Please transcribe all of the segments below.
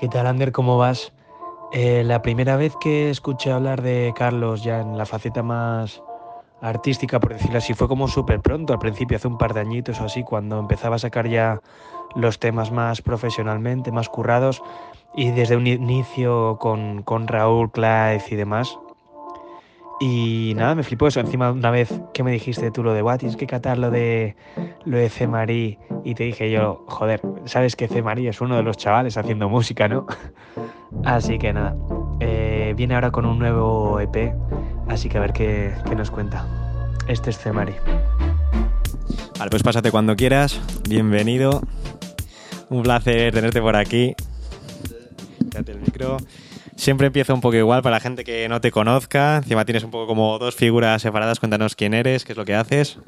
¿Qué tal, Ander? ¿Cómo vas? Eh, la primera vez que escuché hablar de Carlos ya en la faceta más artística, por decirlo así, fue como súper pronto, al principio, hace un par de añitos o así, cuando empezaba a sacar ya los temas más profesionalmente, más currados, y desde un inicio con, con Raúl, Clive y demás. Y nada, me flipó eso. Encima, una vez que me dijiste tú lo de, tienes que catar lo de, lo de C. Y te dije yo, joder, sabes que C. Es uno de los chavales haciendo música, ¿no? Así que nada, eh, viene ahora con un nuevo EP, así que a ver qué, qué nos cuenta. Este es C. Marí. Vale, pues pásate cuando quieras. Bienvenido. Un placer tenerte por aquí. Fíjate el micro. Siempre empieza un poco igual para la gente que no te conozca. Encima tienes un poco como dos figuras separadas. Cuéntanos quién eres, qué es lo que haces.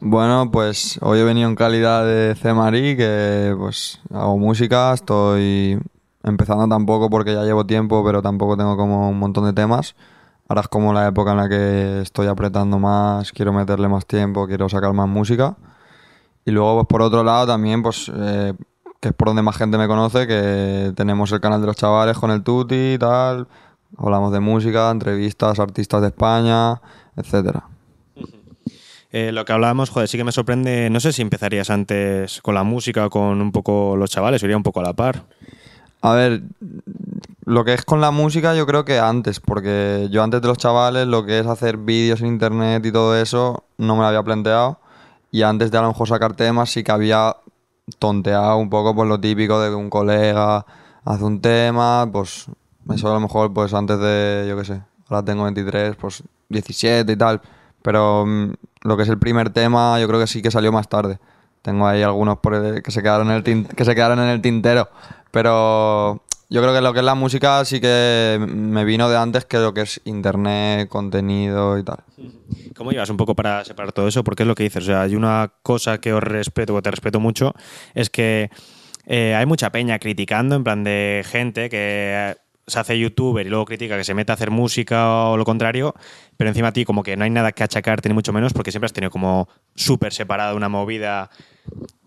Bueno, pues hoy he venido en calidad de C. Marí, que pues hago música, estoy empezando tampoco porque ya llevo tiempo, pero tampoco tengo como un montón de temas. Ahora es como la época en la que estoy apretando más, quiero meterle más tiempo, quiero sacar más música. Y luego, pues por otro lado, también, pues, eh, que es por donde más gente me conoce, que tenemos el canal de los chavales con el Tuti y tal. Hablamos de música, entrevistas, artistas de España, etcétera. Eh, lo que hablábamos, joder, sí que me sorprende. No sé si empezarías antes con la música o con un poco los chavales, iría un poco a la par. A ver, lo que es con la música yo creo que antes, porque yo antes de los chavales lo que es hacer vídeos en internet y todo eso no me lo había planteado. Y antes de a lo mejor sacar temas sí que había tonteado un poco por lo típico de que un colega hace un tema, pues eso a lo mejor pues antes de, yo qué sé, ahora tengo 23, pues 17 y tal. Pero mm, lo que es el primer tema yo creo que sí que salió más tarde. Tengo ahí algunos por que, se quedaron en el que se quedaron en el tintero. Pero yo creo que lo que es la música sí que me vino de antes que lo que es internet, contenido y tal. ¿Cómo llevas un poco para separar todo eso? Porque es lo que dices. O sea, hay una cosa que os respeto, o te respeto mucho, es que eh, hay mucha peña criticando, en plan de gente que se hace youtuber y luego critica que se mete a hacer música o lo contrario, pero encima a ti como que no hay nada que achacarte ni mucho menos porque siempre has tenido como súper separada una movida.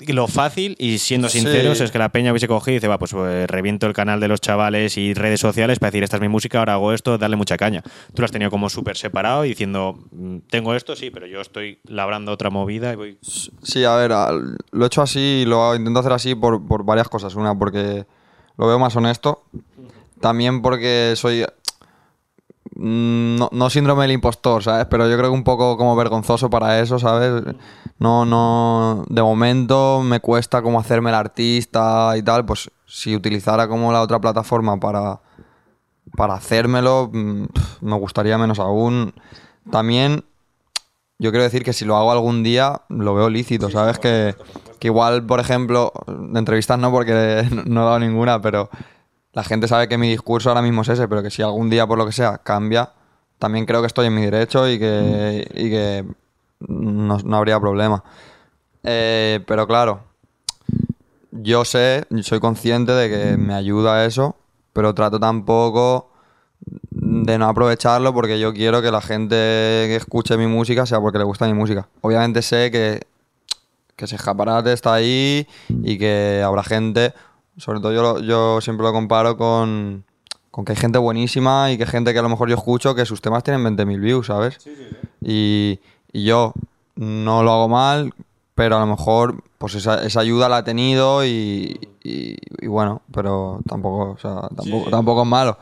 Lo fácil y siendo sinceros es que la peña hubiese cogido y dice, va, pues, pues, reviento el canal de los chavales y redes sociales para decir, esta es mi música, ahora hago esto, darle mucha caña. Tú lo has tenido como súper separado y diciendo, mm, tengo esto, sí, pero yo estoy labrando otra movida y voy... Sí, a ver, lo he hecho así, lo intento hacer así por, por varias cosas. Una, porque lo veo más honesto también porque soy. Mm, no, síndrome del impostor, ¿sabes? Pero yo creo que un poco como vergonzoso para eso, ¿sabes? No, no. De momento me cuesta como hacerme el artista y tal. Pues si utilizara como la otra plataforma para. Para hacérmelo, mm, me gustaría menos aún. También yo quiero decir que si lo hago algún día, lo veo lícito, ¿sabes? Que, que, igual, por ejemplo, de entrevistas no, porque no he dado ninguna, pero la gente sabe que mi discurso ahora mismo es ese, pero que si algún día por lo que sea cambia, también creo que estoy en mi derecho y que, y que no, habría problema. Eh, pero claro, yo sé, soy consciente de que me ayuda eso, pero trato tampoco de no aprovecharlo porque yo quiero que la gente que escuche mi música sea porque le gusta mi música. Obviamente sé que, que ese escaparate está ahí y que habrá gente, sobre todo yo, yo siempre lo comparo con, que hay gente buenísima y que hay gente que a lo mejor yo escucho que sus temas tienen 20.000 views, ¿sabes? Sí, sí, Y, yo no lo hago mal, pero a lo mejor pues esa, esa ayuda la ha tenido y, bueno, pero tampoco, o sea, tampoco, tampoco es malo.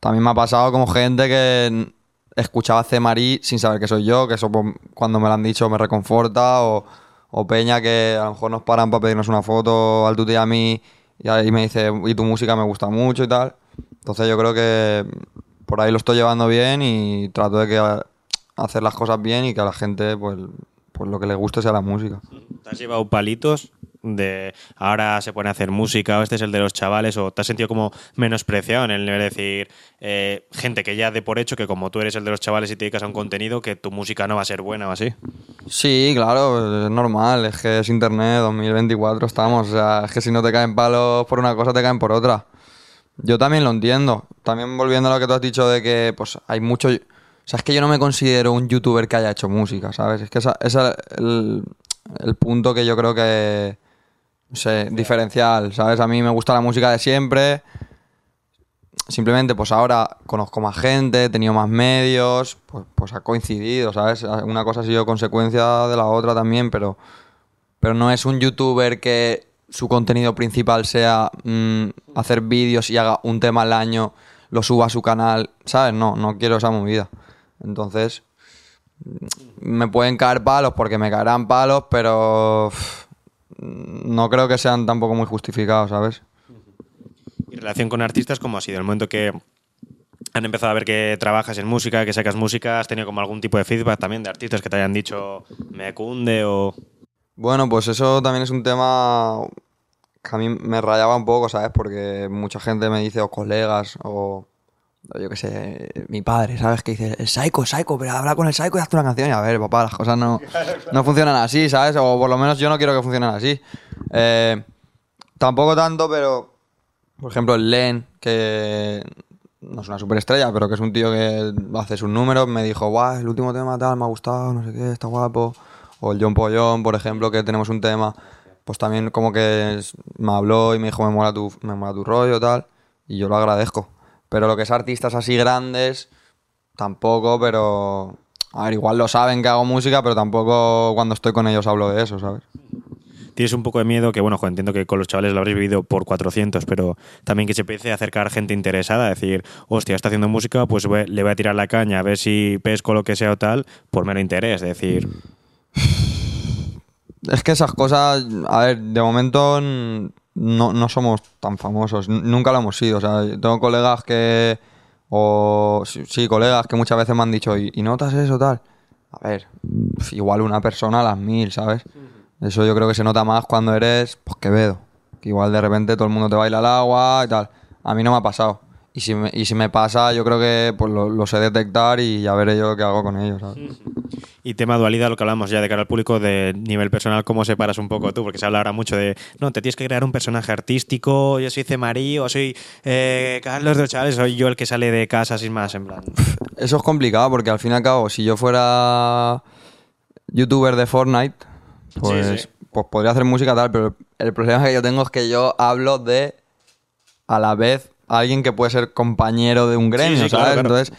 También me ha pasado como gente que escuchaba C. Marí sin saber que soy yo, que eso pues, cuando me lo han dicho me reconforta, o, o Peña que a lo mejor nos paran para pedirnos una foto al tuti a mí y ahí me dice, y tu música me gusta mucho y tal. Entonces yo creo que por ahí lo estoy llevando bien y trato de hacer las cosas bien y que a la gente pues, pues lo que le guste sea la música. ¿Te has llevado palitos de ahora se pone a hacer música o este es el de los chavales o te has sentido como menospreciado en el de decir eh, gente que ya de por hecho que como tú eres el de los chavales y te dedicas a un contenido que tu música no va a ser buena o así? Sí, claro, es normal, es que es internet, 2024 estamos, o sea, es que si no te caen palos por una cosa te caen por otra. Yo también lo entiendo. También volviendo a lo que tú has dicho de que pues hay mucho... O sea, es que yo no me considero un youtuber que haya hecho música, ¿sabes? Es que ese es el, el punto que yo creo que, no sé, diferencial, ¿sabes? A mí me gusta la música de siempre. Simplemente, pues ahora conozco más gente, he tenido más medios, pues, pues ha coincidido, ¿sabes? Una cosa ha sido consecuencia de la otra también, pero, pero no es un youtuber que su contenido principal sea mm, hacer vídeos y haga un tema al año, lo suba a su canal, ¿sabes? No, no quiero esa movida. Entonces, mm, me pueden caer palos porque me caerán palos, pero no creo que sean tampoco muy justificados, ¿sabes? Relación con artistas, ¿cómo ha sido? El momento que han empezado a ver que trabajas en música, que sacas música, ¿has tenido como algún tipo de feedback también de artistas que te hayan dicho me cunde o...? Bueno, pues eso también es un tema que a mí me rayaba un poco, ¿sabes? Porque mucha gente me dice, o colegas, o o yo qué sé, mi padre, ¿sabes? Que dice, el psycho, psycho, pero habla con el psycho y hazte una canción. Y a ver, papá, las cosas no, no funcionan así, ¿sabes? O por lo menos yo no quiero que funcionen así. Eh, tampoco tanto, pero, por ejemplo, el Len, que no es una superestrella, pero que es un tío que hace sus números, me dijo, guau, el último tema tal, me ha gustado, no sé qué, está guapo. O el John Pollón, por ejemplo, que tenemos un tema, pues también como que me habló y me dijo, me mola tu, me mola tu rollo, tal. Y yo lo agradezco. Pero lo que es artistas así grandes, tampoco, pero... A ver, igual lo saben que hago música, pero tampoco cuando estoy con ellos hablo de eso, ¿sabes? Tienes un poco de miedo, que bueno, jo, entiendo que con los chavales lo habréis vivido por 400, pero también que se empiece a acercar gente interesada, a decir, hostia, está haciendo música, pues voy- le voy a tirar la caña, a ver si pesco lo que sea o tal, por mero interés, es decir, Es que esas cosas, a ver, de momento no, no somos tan famosos, nunca lo hemos sido. O sea, yo tengo colegas que, o sí, colegas que muchas veces me han dicho, ¿y, notas eso tal? A ver, igual una persona a las mil, ¿sabes? Eso yo creo que se nota más cuando eres, pues Quevedo, que igual de repente todo el mundo te baila al agua y tal. A mí no me ha pasado. Y si me, y si me pasa, yo creo que pues, lo, lo sé detectar y ya veré yo qué hago con ellos, ¿sabes? Y tema dualidad, lo que hablamos ya de cara al público, de nivel personal, ¿cómo separas un poco tú? Porque se habla ahora mucho de, no, te tienes que crear un personaje artístico, yo soy Cemarí o soy eh, Carlos de los Chavales, soy yo el que sale de casa sin más, en plan. Eso es complicado porque al fin y al cabo, si yo fuera youtuber de Fortnite, pues, Sí, sí. pues podría hacer música tal, pero el problema que yo tengo es que yo hablo de a la vez alguien que puede ser compañero de un gremio, sí, claro, ¿sabes? claro. Entonces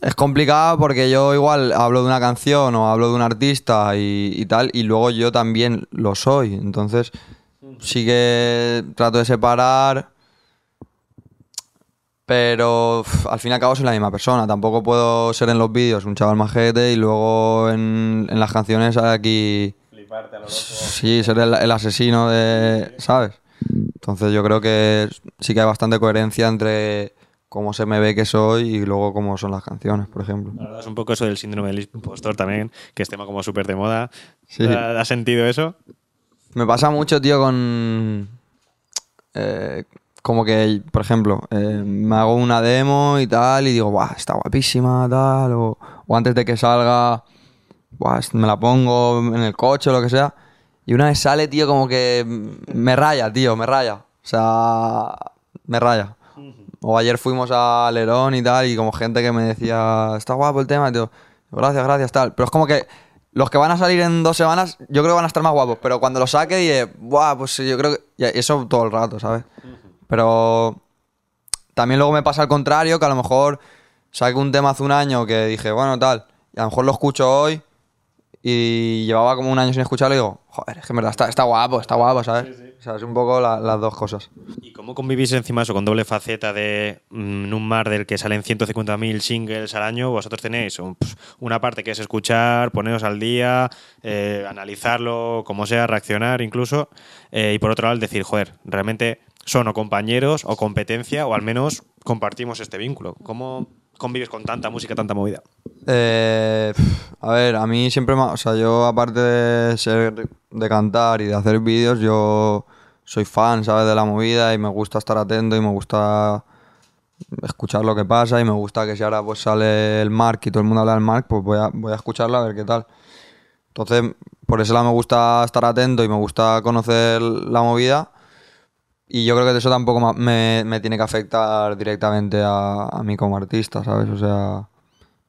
es complicado porque yo igual hablo de una canción o hablo de un artista y, y tal, y luego yo también lo soy. Entonces sí que trato de separar. Pero uf, al fin y al cabo soy la misma persona. Tampoco puedo ser en los vídeos un chaval majete y luego en, en las canciones aquí. Sí, ser el, el asesino de. ¿Sabes? Entonces yo creo que sí que hay bastante coherencia entre cómo se me ve que soy y luego cómo son las canciones, por ejemplo. Es un poco eso del síndrome del impostor también, que es tema como súper de moda. Sí. ¿Has sentido eso? Me pasa mucho, tío, con. eh, como que, por ejemplo, eh, me hago una demo y tal, y digo, Buah, está guapísima, tal. O, o antes de que salga, Buah, me la pongo en el coche o lo que sea. Y una vez sale, tío, como que me raya, tío, me raya. O sea, me raya. O ayer fuimos a Lerón y tal, y como gente que me decía, está guapo el tema, tío. Gracias, gracias, tal. Pero es como que los que van a salir en dos semanas, yo creo que van a estar más guapos. Pero cuando lo saque, dije, buah, pues yo creo que. y eso todo el rato, ¿sabes? Pero también luego me pasa al contrario, que a lo mejor saqué un tema hace un año que dije, bueno, tal, y a lo mejor lo escucho hoy y llevaba como un año sin escucharlo y digo, joder, es que en verdad está, está guapo, está guapo, ¿sabes? O sea, es un poco la- las dos cosas. ¿Y cómo convivís encima eso con doble faceta de mm, en un mar del que salen 150.000 singles al año? Vosotros tenéis un- una parte que es escuchar, poneros al día, eh, analizarlo, como sea, reaccionar incluso. eh, y por otro lado, el decir, joder, realmente son o compañeros o competencia o al menos compartimos este vínculo. ¿Cómo convives con tanta música, tanta movida? Eh, a ver, a mí siempre me... ha- O sea, yo aparte de ser... de cantar y de hacer vídeos, yo soy fan, ¿sabes? De la movida y me gusta estar atento y me gusta escuchar lo que pasa y me gusta que si ahora pues sale el Mark y todo el mundo habla del Mark, pues voy a, voy a escucharlo a ver qué tal. Entonces, por lado me gusta estar atento y me gusta conocer la movida. Y yo creo que eso tampoco me, me tiene que afectar directamente a, a mí como artista, ¿sabes? O sea,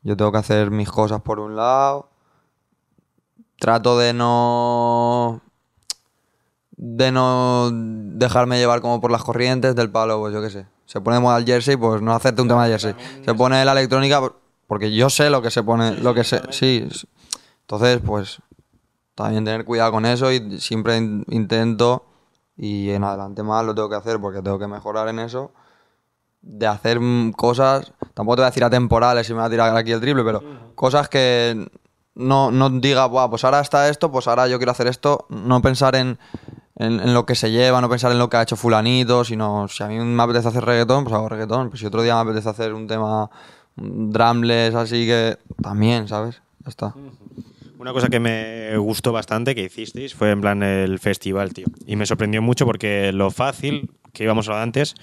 yo tengo que hacer mis cosas por un lado. Trato de no. de no dejarme llevar como por las corrientes del palo, pues yo qué sé. Se pone moda el jersey, pues no hacerte un tema de jersey. Se pone la electrónica, por- porque yo sé lo que se pone, lo que se, sí. Entonces, pues también tener cuidado con eso y siempre in- intento y en adelante más lo tengo que hacer porque tengo que mejorar en eso de hacer cosas, tampoco te voy a decir atemporales y me voy a tirar aquí el triple, pero cosas que no, no diga, Buah, pues ahora está esto, pues ahora yo quiero hacer esto, no pensar en, en, en lo que se lleva, no pensar en lo que ha hecho fulanito, sino si a mí me apetece hacer reggaetón, pues hago reggaetón, pues si otro día me apetece hacer un tema un drumless así que también, ¿sabes? Ya está. Una cosa que me gustó bastante que hicisteis fue en plan el festival, tío. Y me sorprendió mucho porque lo fácil que íbamos a hablar antes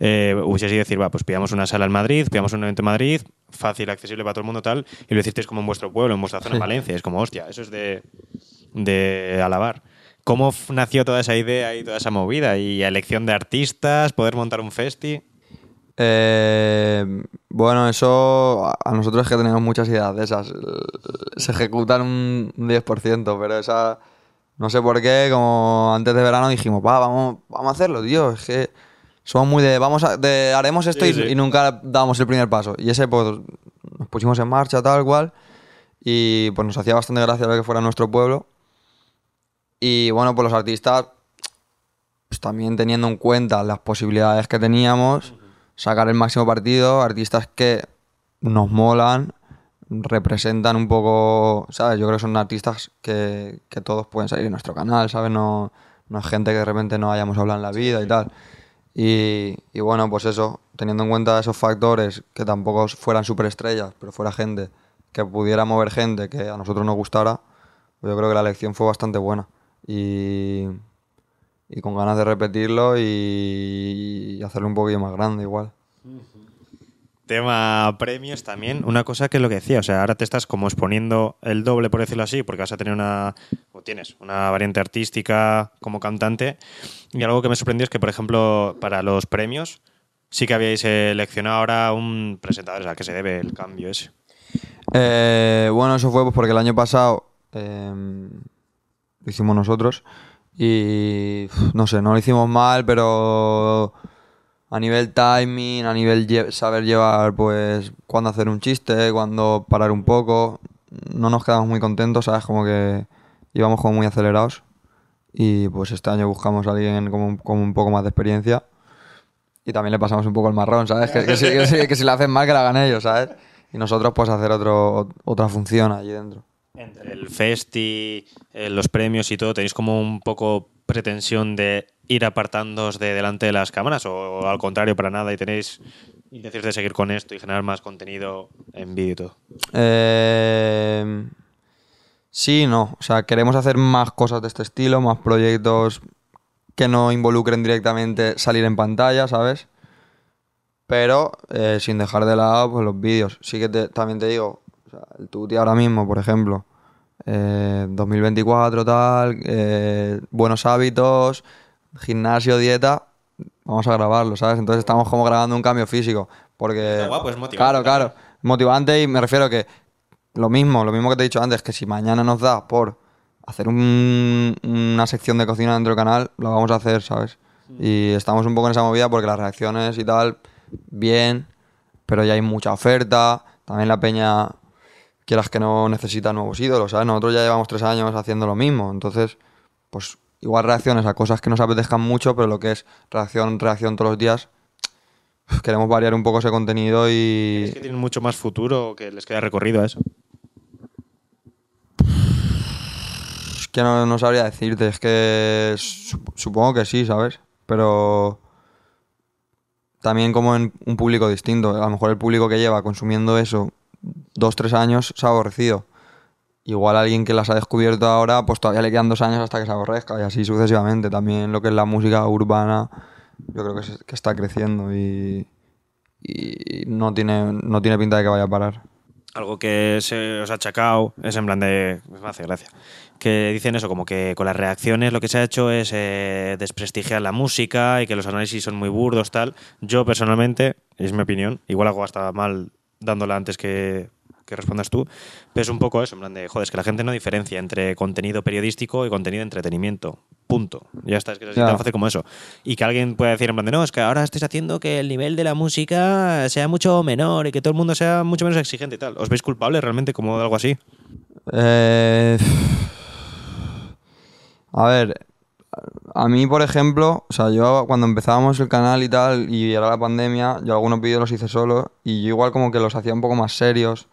eh, hubiese sido decir, va, pues pillamos una sala en Madrid, pillamos un evento en Madrid, fácil, accesible para todo el mundo, tal, y lo hicisteis como en vuestro pueblo, en vuestra zona, en Valencia. Es como, hostia, eso es de, de alabar. ¿Cómo nació toda esa idea y toda esa movida? Y elección de artistas, poder montar un festi. Eh, bueno, eso a nosotros es que tenemos muchas ideas de esas. Se ejecutan un un 10%, pero esa. No sé por qué, como antes de verano dijimos, va, vamos, vamos a hacerlo, tío. Es que somos muy de, vamos a, de, haremos esto Sí, y, sí. y nunca damos el primer paso. Y ese, pues, nos pusimos en marcha, tal cual. Y pues nos hacía bastante gracia ver que fuera nuestro pueblo. Y bueno, pues los artistas, pues también teniendo en cuenta las posibilidades que teníamos, sacar el máximo partido, artistas que nos molan, representan un poco, ¿sabes? Yo creo que son artistas que, que todos pueden salir en nuestro canal, ¿sabes? No, no es gente que de repente no hayamos hablado en la vida y tal. Y, y bueno, pues eso, teniendo en cuenta esos factores, que tampoco fueran superestrellas, pero fuera gente que pudiera mover gente que a nosotros nos gustara, yo creo que la elección fue bastante buena. Y, y con ganas de repetirlo y, y hacerlo un poquillo más grande igual. Tema premios también, una cosa que es lo que decía, o sea, ahora te estás como exponiendo el doble, por decirlo así, porque vas a tener una, o tienes una variante artística como cantante, y algo que me sorprendió es que, por ejemplo, para los premios sí que habíais seleccionado ahora un presentador, o sea, que se debe el cambio ese. Eh, bueno, eso fue pues porque el año pasado eh, lo hicimos nosotros y no sé, no lo hicimos mal, pero a nivel timing, a nivel saber llevar, pues, cuándo hacer un chiste, cuándo parar un poco, no nos quedamos muy contentos, ¿sabes? Como que íbamos como muy acelerados y pues este año buscamos a alguien como, un- un poco más de experiencia y también le pasamos un poco el marrón, ¿sabes? Que, que si, que si- que si le hacen mal, que la hagan ellos, ¿sabes? Y nosotros pues hacer otro, otra función allí dentro. Entre el festi, eh, los premios y todo, ¿tenéis como un poco pretensión de ir apartándoos de delante de las cámaras o, al contrario para nada y tenéis intenciones de seguir con esto y generar más contenido en vídeo y todo? Eh, sí, no. O sea, queremos hacer más cosas de este estilo, más proyectos que no involucren directamente salir en pantalla, ¿sabes? Pero eh, sin dejar de lado pues, los vídeos. Sí que también te digo, sea, el Tuti ahora mismo, por ejemplo, eh, 2024 tal, eh, buenos hábitos, gimnasio, dieta, vamos a grabarlo, ¿sabes? Entonces estamos como grabando un cambio físico. Porque... Está guapo, es motivante Claro, claro. Motivante y me refiero que lo mismo, lo mismo que te he dicho antes, que si mañana nos da por hacer un- una sección de cocina dentro del canal, lo vamos a hacer, ¿sabes? Y estamos un poco en esa movida porque las reacciones y tal, bien, pero ya hay mucha oferta. También la peña, quieras que no, necesita nuevos ídolos, ¿sabes? Nosotros ya llevamos tres años haciendo lo mismo, entonces, pues igual reacciones a cosas que nos apetezcan mucho, pero lo que es reacción, reacción todos los días, queremos variar un poco ese contenido y... ¿Es que tienen mucho más futuro o que les queda recorrido a eso? Es que no, no sabría decirte, es que su- supongo que sí, ¿sabes? Pero también como en un público distinto. A lo mejor el público que lleva consumiendo eso dos, tres años se ha aborrecido. Igual alguien que las ha descubierto ahora, pues todavía le quedan dos años hasta que se aborrezca y así sucesivamente. También lo que es la música urbana, yo creo que, que está creciendo y, y no, tiene, no tiene pinta de que vaya a parar. Algo que se os ha achacado es en plan de. Me hace gracia. Que dicen eso, como que con las reacciones lo que se ha hecho es eh, desprestigiar la música y que los análisis son muy burdos, tal. Yo personalmente, es mi opinión, igual hago hasta mal dándola antes que que respondas tú, pero es un poco eso, en plan de, joder, es que la gente no diferencia entre contenido periodístico y contenido de entretenimiento. Punto. Ya está, es que es así tan fácil como eso. Y que alguien pueda decir en plan de, no, es que ahora estáis haciendo que el nivel de la música sea mucho menor y que todo el mundo sea mucho menos exigente y tal. ¿Os veis culpables realmente como de algo así? Eh, a ver, a mí, por ejemplo, o sea, yo cuando empezábamos el canal y tal, y era la pandemia, yo algunos vídeos los hice solo, y yo igual como que los hacía un poco más serios.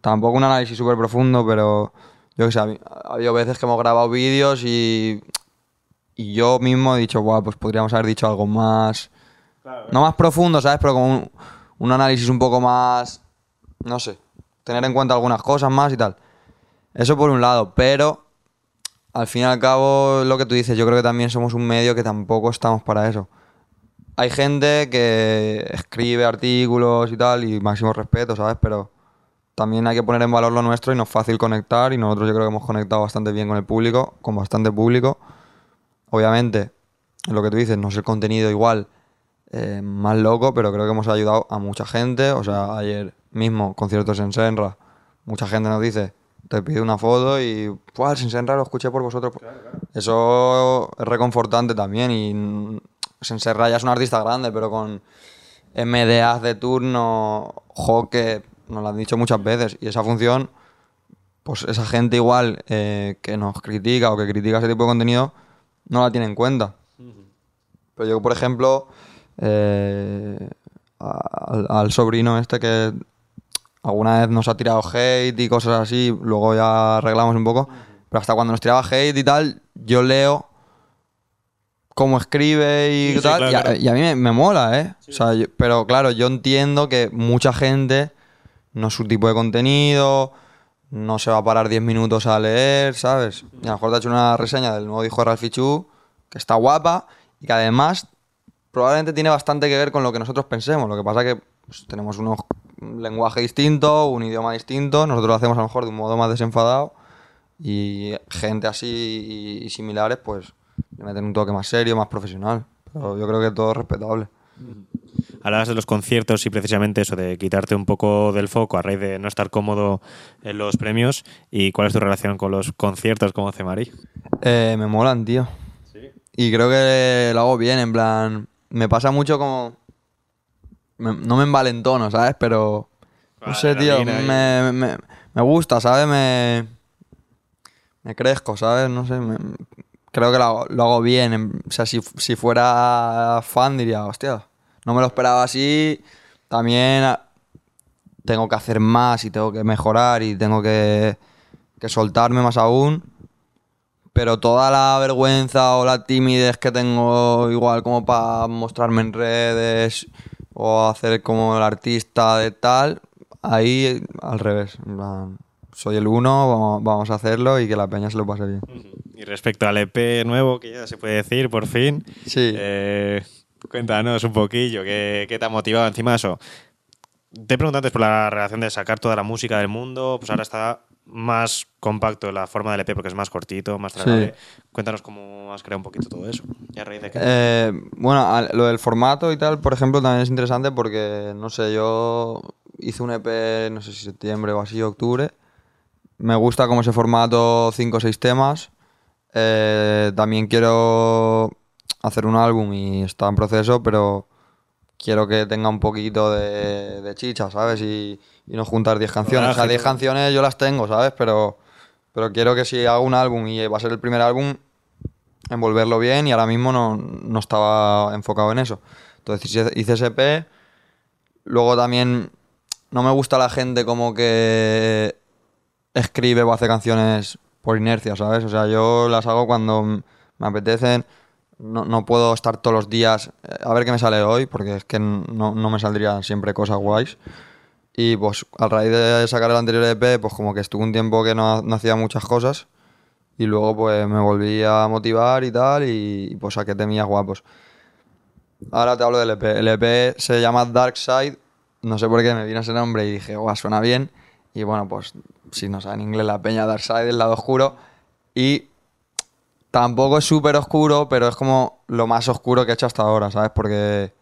Tampoco un análisis súper profundo, pero yo que sé, ha habido veces que hemos grabado vídeos y, y yo mismo he dicho, guau, pues podríamos haber dicho algo más. No más profundo, ¿sabes? Pero como un, un análisis un poco más. No sé. Tener en cuenta algunas cosas más y tal. Eso por un lado, pero al fin y al cabo, lo que tú dices, yo creo que también somos un medio que tampoco estamos para eso. Hay gente que escribe artículos y tal, y máximo respeto, ¿sabes? Pero también hay que poner en valor lo nuestro y no es fácil conectar, y nosotros yo creo que hemos conectado bastante bien con el público, con bastante público. Obviamente, lo que tú dices, no es el contenido igual eh, más loco, pero creo que hemos ayudado a mucha gente. O sea, ayer mismo, conciertos en Senra, mucha gente nos dice, te pide una foto y, ¡buah, el Senra lo escuché por vosotros! Eso es reconfortante también y mm, Senserra ya es un artista grande, pero con MDAs de turno, Joque, nos lo han dicho muchas veces, y esa función, pues esa gente igual eh, que nos critica o que critica ese tipo de contenido, no la tiene en cuenta. Pero yo, por ejemplo, eh, al, al sobrino este que alguna vez nos ha tirado hate y cosas así, luego ya arreglamos un poco, pero hasta cuando nos tiraba hate y tal, yo leo cómo escribe y Sí, sí, tal, claro, y, a, claro. y a mí me, me mola, ¿eh? O sea, yo- pero claro, yo entiendo que mucha gente no es su tipo de contenido, no se va a parar 10 minutos a leer, ¿sabes? Y a lo mejor te ha hecho una reseña del nuevo disco de Ralphie Chu, que está guapa y que además probablemente tiene bastante que ver con lo que nosotros pensemos. Lo que pasa que pues, tenemos unos, un lenguaje distinto, un idioma distinto, nosotros lo hacemos a lo mejor de un modo más desenfadado y gente así y, y similares pues le meten un toque más serio, más profesional. Pero yo creo que todo es respetable. Hablabas de los conciertos y precisamente eso de quitarte un poco del foco a raíz de no estar cómodo en los premios. ¿Y cuál es tu relación con los conciertos como hace Mari? Eh, me molan, tío. Y creo que lo hago bien, en plan. Me pasa mucho como. Me- no me envalentono, ¿sabes? Pero. No sé, tío. Me, me, me gusta, ¿sabes? Me. Me crezco, ¿sabes? No sé. creo que lo hago, lo hago bien. en- o sea, si, si fuera fan diría, hostia, no me lo esperaba así. También ah, tengo que hacer más y tengo que mejorar y tengo que, que soltarme más aún pero toda la vergüenza o la timidez que tengo igual como para mostrarme en redes o hacer como el artista de tal, ahí al revés. soy el uno, vamos, vamos a hacerlo y que la peña se lo pase bien. Y respecto al EP nuevo, que ya se puede decir por fin, Sí. eh, cuéntanos un poquillo, ¿qué, qué te ha motivado encima eso? Te he preguntado antes por la relación de sacar toda la música del mundo, pues ahora está más compacto la forma del EP porque es más cortito, más tragable. Cuéntanos cómo has creado un poquito todo eso. ¿Y a raíz de qué? Eh, bueno, lo del formato y tal, por ejemplo, también es interesante porque, no sé, yo hice un EP, no sé si septiembre o así, octubre. Me gusta como ese formato, 5 o 6 temas. Eh, también quiero hacer un álbum y está en proceso, pero quiero que tenga un poquito de, de chicha, ¿sabes? Y, y no juntar 10 canciones. O sea, Rodaje, 10 todo. canciones yo las tengo, ¿sabes? Pero, pero quiero que si hago un álbum y va a ser el primer álbum, envolverlo bien y ahora mismo no, no estaba enfocado en eso. Entonces hice, EP. Luego también no me gusta la gente como que escribe o hace canciones por inercia, ¿sabes? O sea, yo las hago cuando me apetecen. No, no puedo estar todos los días eh, a ver qué me sale hoy, porque es que no, no me saldrían siempre cosas guays. Y pues a raíz de sacar el anterior EP, pues como que estuve un tiempo que no, no hacía muchas cosas. Y luego pues me volví a motivar y tal, y, y, pues saqué temillas guapos. Ahora te hablo del EP. El EP se llama Dark Side. No sé por qué me vino ese nombre y dije, guau, suena bien. Y bueno, pues si no sabe en inglés la peña Dark Side, el lado oscuro. Y tampoco es súper oscuro, pero es como lo más oscuro que he hecho hasta ahora, ¿sabes? Porque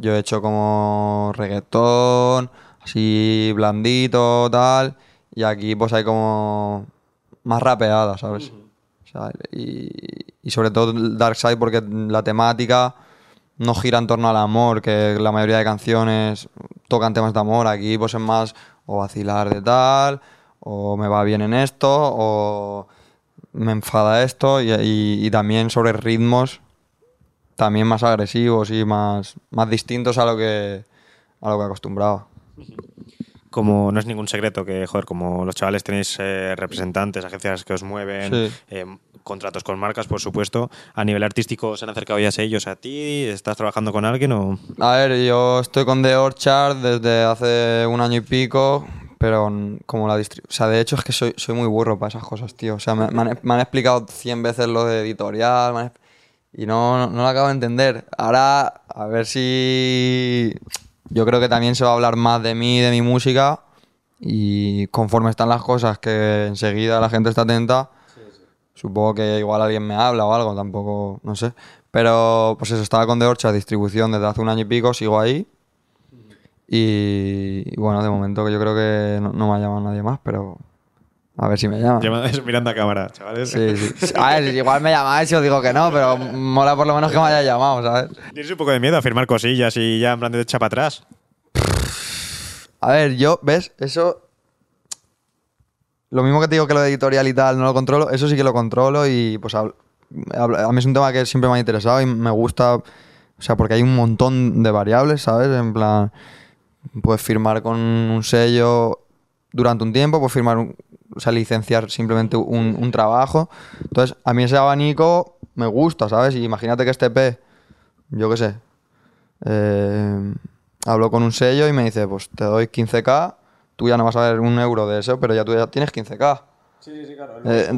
yo he hecho como reggaetón, así blandito, tal. Y aquí pues hay como más rapeada, ¿sabes? O sea, y, y sobre todo el Dark Side porque la temática no gira en torno al amor, que la mayoría de canciones tocan temas de amor. Aquí pues es más o vacilar de tal, o me va bien en esto, o me enfada esto, y, y- y también sobre ritmos también más agresivos y más, más distintos a lo que a lo que acostumbraba. Como no es ningún secreto que, joder, como los chavales tenéis eh, representantes, agencias que os mueven, Sí. eh, contratos con marcas, por supuesto, a nivel artístico se han acercado ya ellos a ti, ¿estás trabajando con alguien o...? A ver, yo estoy con The Orchard desde hace un año y pico, pero como la distribución... O sea, de hecho es que soy, soy muy burro para esas cosas, tío. O sea, me, me han, me han explicado 100 veces lo de editorial me han y no, no, no lo acabo de entender. Ahora, a ver si... Yo creo que también se va a hablar más de mí, de mi música, y conforme están las cosas, que enseguida la gente está atenta, Supongo que igual alguien me habla o algo, tampoco, no sé. Pero pues eso, estaba con The Orchard distribución desde hace un año y pico, sigo ahí. Y, y bueno, de momento que yo creo que no, no me ha llamado nadie más, pero a ver si me llama. Mirando a cámara, chavales. Sí, sí. A ver, igual me llamáis y os digo que no, pero mola por lo menos que me haya llamado, ¿sabes? Tienes un poco de miedo a firmar cosillas y ya en plan de echa para atrás. A ver, yo, ¿ves? Eso. Lo mismo que te digo que lo de editorial y tal, no lo controlo, eso sí que lo controlo y pues habl- a mí es un tema que siempre me ha interesado y me gusta, o sea, porque hay un montón de variables, ¿sabes? En plan, puedes firmar con un sello durante un tiempo, puedes firmar, un- o sea, licenciar simplemente un, un trabajo. Entonces, a mí ese abanico me gusta, ¿sabes? Y imagínate que este P, yo qué sé, eh, hablo con un sello y me dice, pues te doy 15k, tú ya no vas a ver un euro de eso, pero ya tú ya tienes 15k. Sí, sí, claro. Eh,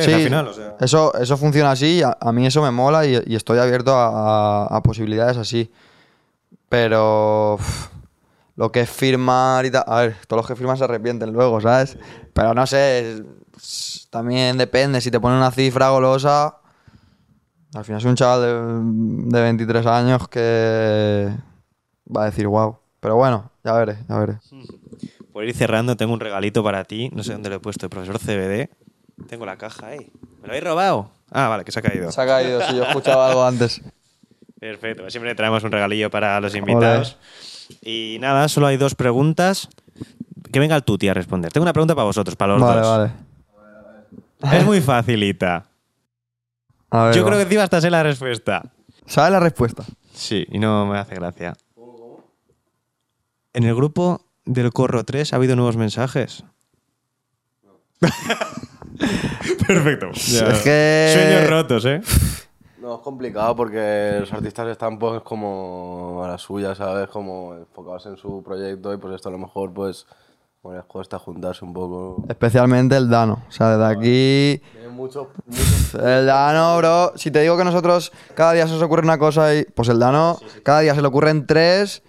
Sí, al final, o sea. eso, eso funciona así, a, a mí eso me mola y, y estoy abierto a, a- a posibilidades así. Pero lo que es firmar y tal, a ver, todos los que firman se arrepienten luego, ¿sabes? Pero no sé, es- pues, también depende, si te ponen una cifra golosa, al final soy un chaval de, de 23 años que va a decir wow. Pero bueno, ya veré, ya veré. Por ir cerrando, tengo un regalito para ti. No sé dónde lo he puesto, el profesor CBD. Tengo la caja ahí. ¿Me lo habéis robado? Ah, vale, que se ha caído. Se ha caído, si yo escuchaba algo antes. Perfecto, siempre traemos un regalillo para los invitados. Y nada, solo hay dos preguntas. Que venga el Tuti a responder. Tengo una pregunta para vosotros, para los Vale, dos. vale. Es muy facilita. A ver, Yo va. creo que encima hasta sé la respuesta. ¿Sabes la respuesta? Sí, y no me hace gracia. En el grupo del Corro 3 ha habido nuevos mensajes. Perfecto. ya. Es que- Sueños rotos, ¿eh? No, es complicado porque los artistas están pues como a la suya, ¿sabes? Como enfocados en su proyecto y pues esto a lo mejor pues bueno, les cuesta juntarse un poco. Especialmente el Dano. O sea, desde aquí. Tienen mucho, mucho- El Dano, bro. Si te digo que nosotros cada día se nos ocurre una cosa y. Pues el Dano, cada día se le ocurren tres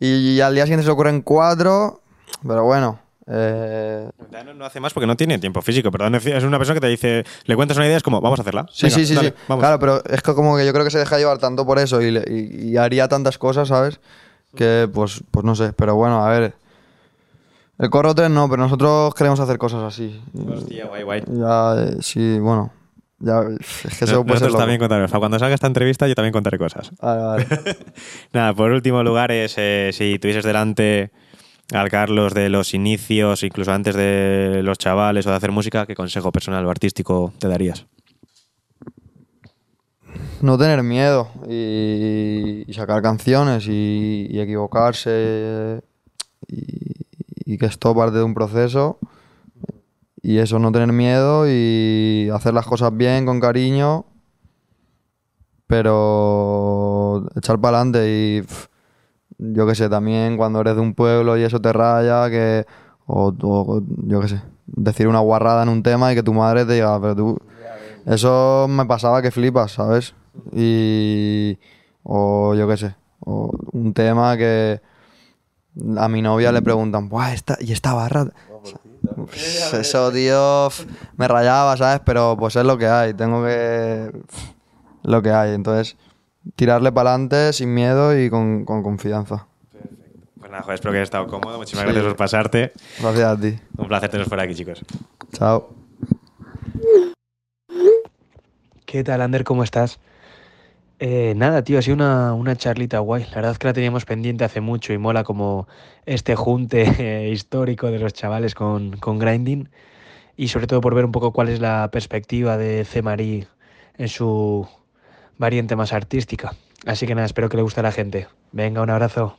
y al día siguiente se le ocurren cuatro. Pero bueno. Eh, Dano no hace más porque no tiene tiempo físico, perdón. Es una persona que te dice, le cuentas una idea, es como, vamos a hacerla. Sí, Venga, sí, sí, dale, sí. vamos. Claro, pero es que como que yo creo que se deja llevar tanto por eso y, le- y- y haría tantas cosas, ¿sabes? Que pues, pues no sé. Pero bueno, a ver. El Corro 3 no, pero nosotros queremos hacer cosas así. Hostia, guay, guay. Ya, eh, sí, bueno. Ya, es que eso puede ser también contaremos. Para cuando salga esta entrevista, yo también contaré cosas. Vale, vale. Nada, por último lugar es eh, si tuvieses delante al Carlos de los inicios, incluso antes de los chavales o de hacer música, ¿qué consejo personal o artístico te darías? No tener miedo y, sacar canciones y, equivocarse y, y que esto parte de un proceso y eso, no tener miedo y hacer las cosas bien, con cariño, pero echar para adelante y yo qué sé, también cuando eres de un pueblo y eso te raya, que o, yo qué sé, decir una guarrada en un tema y que tu madre te diga, pero tú... Eso me pasaba que flipas, ¿sabes? Y. O yo qué sé. O un tema que. A mi novia le preguntan, ¡buah! Esta, ¿Y esta barra? Eso, tío, me rayaba, ¿sabes? Pero pues es lo que hay. Tengo que. Lo que hay. Entonces, tirarle para adelante sin miedo y con, con confianza. Pues Nada, joder, espero que hayas estado cómodo. Muchísimas gracias por pasarte. Gracias a ti. Un placer teneros por aquí, chicos. Chao. ¿Qué tal, Ander? ¿Cómo estás? Eh, nada, tío, ha sido una, una charlita guay. La verdad es que la teníamos pendiente hace mucho y mola como este junte eh, histórico de los chavales con, con Grinding y sobre todo por ver un poco cuál es la perspectiva de C. Marie en su variante más artística. Así que nada, espero que le guste a la gente. Venga, un abrazo.